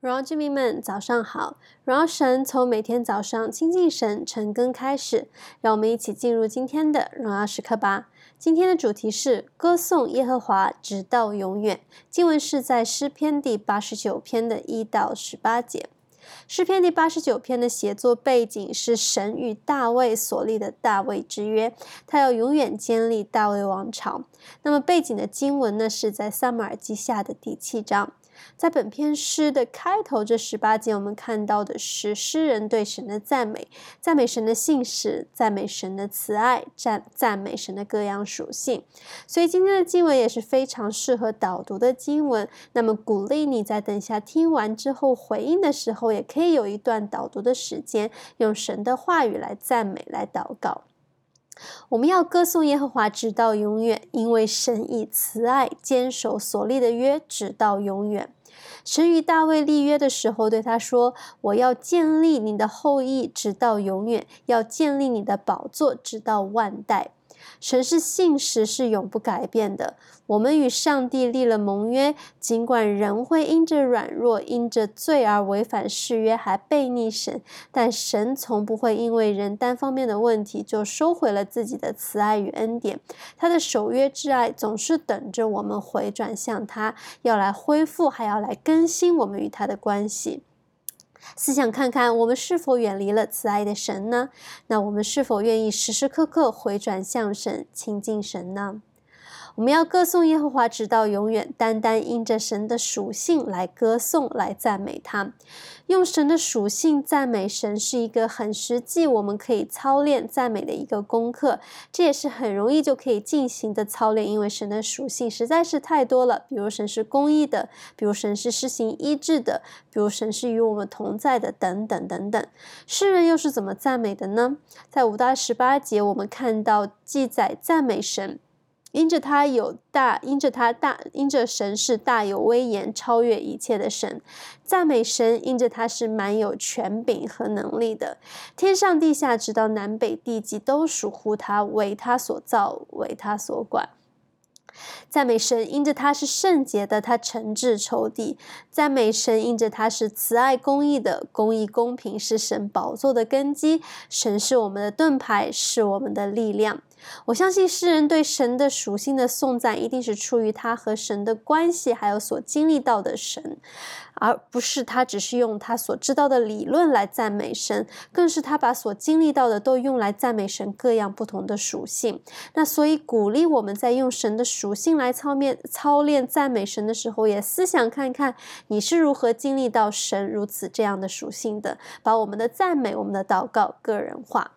荣耀居民们，早上好！荣耀神从每天早上亲近神、晨更开始，让我们一起进入今天的荣耀时刻吧。今天的主题是歌颂耶和华直到永远。经文是在诗篇第八十九篇的一到十八节。诗篇第八十九篇的写作背景是神与大卫所立的大卫之约，他要永远建立大卫王朝。那么背景的经文呢，是在撒母耳记下的第七章。在本篇诗的开头这十八节，我们看到的是诗人对神的赞美，赞美神的信实，赞美神的慈爱，赞赞美神的各样属性。所以今天的经文也是非常适合导读的经文。那么鼓励你在等下听完之后回应的时候，也可以有一段导读的时间，用神的话语来赞美，来祷告。我们要歌颂耶和华直到永远，因为神以慈爱坚守所立的约，直到永远。神与大卫立约的时候，对他说：“我要建立你的后裔直到永远，要建立你的宝座直到万代。”神是信实，是永不改变的。我们与上帝立了盟约，尽管人会因着软弱、因着罪而违反誓约，还悖逆神，但神从不会因为人单方面的问题就收回了自己的慈爱与恩典。他的守约之爱总是等着我们回转向他，要来恢复，还要来更新我们与他的关系。思想看看，我们是否远离了慈爱的神呢？那我们是否愿意时时刻刻回转向神，亲近神呢？我们要歌颂耶和华直到永远，单单因着神的属性来歌颂、来赞美他。用神的属性赞美神是一个很实际，我们可以操练赞美的一个功课。这也是很容易就可以进行的操练，因为神的属性实在是太多了。比如神是公义的，比如神是施行医治的，比如神是与我们同在的，等等等等。诗人又是怎么赞美的呢？在五到十八节，我们看到记载赞美神。因着他有大，因着他大，因着神是大有威严、超越一切的神，赞美神。因着他是满有权柄和能力的，天上地下，直到南北地极，都属乎他，为他所造，为他所管。赞美神，因着他是圣洁的，他惩治仇敌；赞美神，因着他是慈爱公义的，公义公平是神宝座的根基。神是我们的盾牌，是我们的力量。我相信诗人对神的属性的颂赞，一定是出于他和神的关系，还有所经历到的神，而不是他只是用他所知道的理论来赞美神，更是他把所经历到的都用来赞美神各样不同的属性。那所以鼓励我们在用神的属性来操练操练赞美神的时候，也思想看看你是如何经历到神如此这样的属性的，把我们的赞美、我们的祷告个人化。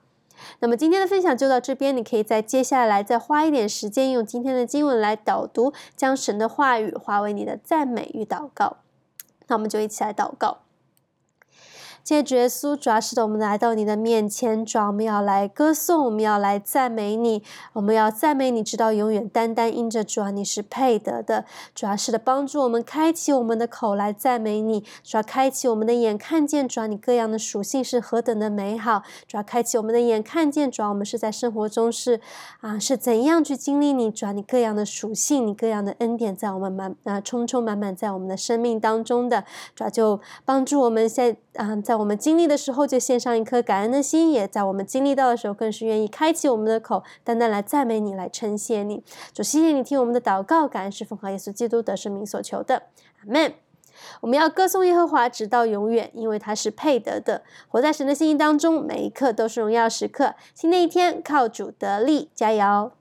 那么今天的分享就到这边，你可以在接下来再花一点时间，用今天的经文来导读，将神的话语化为你的赞美与祷告。那我们就一起来祷告。谢谢主耶稣，主要是的，我们来到你的面前，主要我们要来歌颂，我们要来赞美你，我们要赞美你，直到永远。单单因着主啊，你是配得的。主要是的，帮助我们开启我们的口来赞美你，主要开启我们的眼，看见主，你各样的属性是何等的美好。主要开启我们的眼，看见主啊，我们是在生活中是啊，是怎样去经历你，主啊，你各样的属性，你各样的恩典，在我们满啊充充满满在我们的生命当中的。主要就帮助我们在啊在。在我们经历的时候，就献上一颗感恩的心；也在我们经历到的时候，更是愿意开启我们的口，单单来赞美你，来称谢你。主，谢谢你听我们的祷告，感恩是奉靠耶稣基督得胜名所求的，阿门。我们要歌颂耶和华直到永远，因为他是配得的。活在神的心意当中，每一刻都是荣耀时刻。新的一天，靠主得力，加油！